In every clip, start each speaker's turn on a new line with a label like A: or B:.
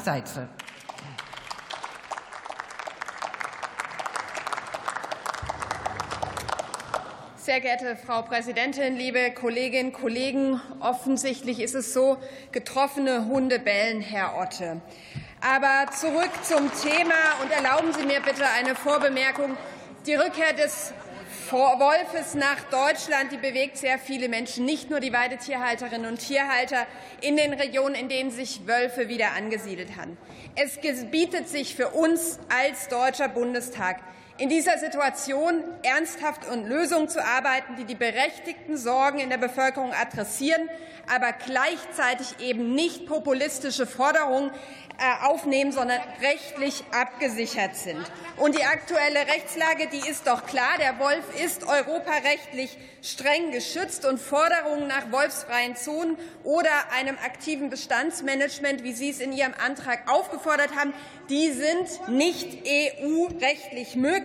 A: Seitze.
B: Sehr geehrte Frau Präsidentin, liebe Kolleginnen und Kollegen! Offensichtlich ist es so, getroffene Hunde bellen, Herr Otte. Aber zurück zum Thema und erlauben Sie mir bitte eine Vorbemerkung. Die Rückkehr des Wolfes nach Deutschland, die bewegt sehr viele Menschen, nicht nur die Weidetierhalterinnen und Tierhalter in den Regionen, in denen sich Wölfe wieder angesiedelt haben. Es gebietet sich für uns als Deutscher Bundestag, in dieser Situation ernsthaft und Lösungen zu arbeiten, die die berechtigten Sorgen in der Bevölkerung adressieren, aber gleichzeitig eben nicht populistische Forderungen äh, aufnehmen, sondern rechtlich abgesichert sind. Und die aktuelle Rechtslage, die ist doch klar. Der Wolf ist europarechtlich streng geschützt und Forderungen nach wolfsfreien Zonen oder einem aktiven Bestandsmanagement, wie Sie es in Ihrem Antrag aufgefordert haben, die sind nicht EU-rechtlich möglich.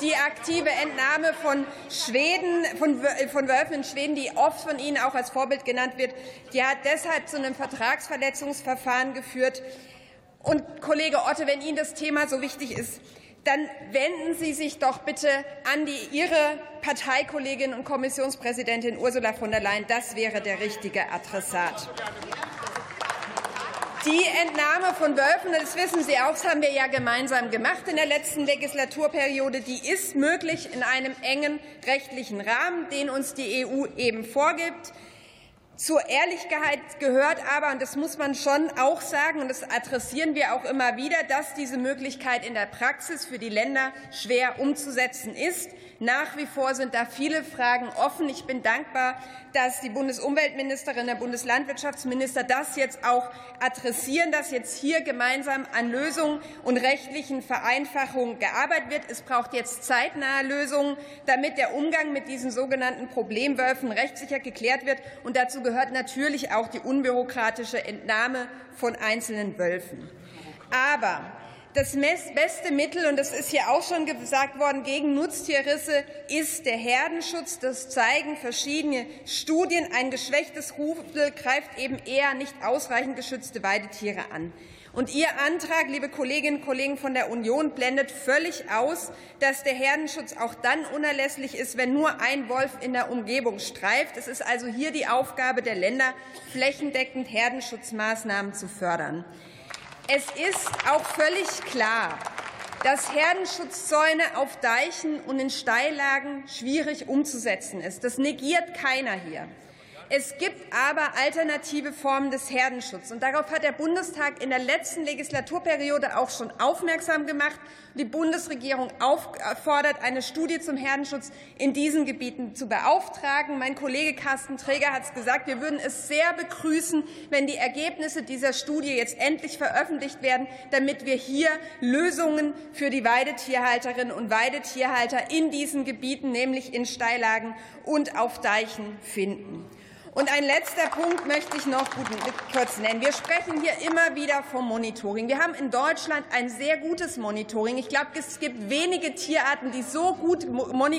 B: Die aktive Entnahme von Schweden, von Wölfen in Schweden, die oft von Ihnen auch als Vorbild genannt wird, die hat deshalb zu einem Vertragsverletzungsverfahren geführt. Und Kollege Otte, wenn Ihnen das Thema so wichtig ist, dann wenden Sie sich doch bitte an die, Ihre Parteikollegin und Kommissionspräsidentin Ursula von der Leyen. Das wäre der richtige Adressat. Die Entnahme von Wölfen, das wissen Sie auch, das haben wir ja gemeinsam gemacht in der letzten Legislaturperiode, die ist möglich in einem engen rechtlichen Rahmen, den uns die EU eben vorgibt. Zur Ehrlichkeit gehört aber, und das muss man schon auch sagen, und das adressieren wir auch immer wieder, dass diese Möglichkeit in der Praxis für die Länder schwer umzusetzen ist. Nach wie vor sind da viele Fragen offen. Ich bin dankbar, dass die Bundesumweltministerin, der Bundeslandwirtschaftsminister das jetzt auch adressieren, dass jetzt hier gemeinsam an Lösungen und rechtlichen Vereinfachungen gearbeitet wird. Es braucht jetzt zeitnahe Lösungen, damit der Umgang mit diesen sogenannten Problemwölfen rechtssicher geklärt wird. Und dazu gehört natürlich auch die unbürokratische Entnahme von einzelnen Wölfen. Aber das beste Mittel, und das ist hier auch schon gesagt worden, gegen Nutztierrisse ist der Herdenschutz. Das zeigen verschiedene Studien. Ein geschwächtes Rudel greift eben eher nicht ausreichend geschützte Weidetiere an. Und Ihr Antrag, liebe Kolleginnen und Kollegen von der Union, blendet völlig aus, dass der Herdenschutz auch dann unerlässlich ist, wenn nur ein Wolf in der Umgebung streift. Es ist also hier die Aufgabe der Länder, flächendeckend Herdenschutzmaßnahmen zu fördern. Es ist auch völlig klar, dass Herdenschutzzäune auf Deichen und in Steillagen schwierig umzusetzen ist. Das negiert keiner hier. Es gibt aber alternative Formen des Herdenschutzes. Und darauf hat der Bundestag in der letzten Legislaturperiode auch schon aufmerksam gemacht. Die Bundesregierung auffordert, eine Studie zum Herdenschutz in diesen Gebieten zu beauftragen. Mein Kollege Carsten Träger hat es gesagt. Wir würden es sehr begrüßen, wenn die Ergebnisse dieser Studie jetzt endlich veröffentlicht werden, damit wir hier Lösungen für die Weidetierhalterinnen und Weidetierhalter in diesen Gebieten, nämlich in Steillagen und auf Deichen, finden. Und ein letzter Punkt möchte ich noch kurz nennen. Wir sprechen hier immer wieder vom Monitoring. Wir haben in Deutschland ein sehr gutes Monitoring. Ich glaube, es gibt wenige Tierarten, die so gut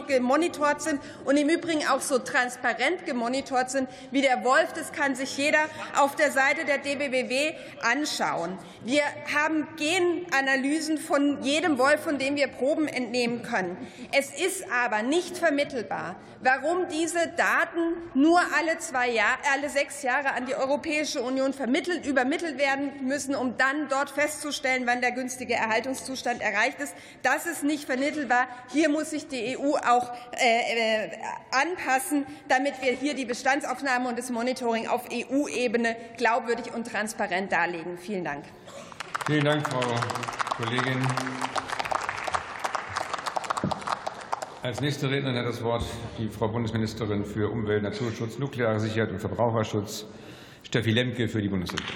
B: gemonitort sind und im Übrigen auch so transparent gemonitort sind wie der Wolf. Das kann sich jeder auf der Seite der DBWW anschauen. Wir haben Genanalysen von jedem Wolf, von dem wir Proben entnehmen können. Es ist aber nicht vermittelbar, warum diese Daten nur alle zwei Jahr, alle sechs Jahre an die Europäische Union vermittelt, übermittelt werden müssen, um dann dort festzustellen, wann der günstige Erhaltungszustand erreicht ist. Das ist nicht vermittelbar. Hier muss sich die EU auch äh, äh, anpassen, damit wir hier die Bestandsaufnahme und das Monitoring auf EU-Ebene glaubwürdig und transparent darlegen. Vielen Dank.
C: Vielen Dank, Frau Kollegin. Als nächste Rednerin hat das Wort die Frau Bundesministerin für Umwelt, Naturschutz, nukleare Sicherheit und Verbraucherschutz, Steffi Lemke für die Bundesregierung.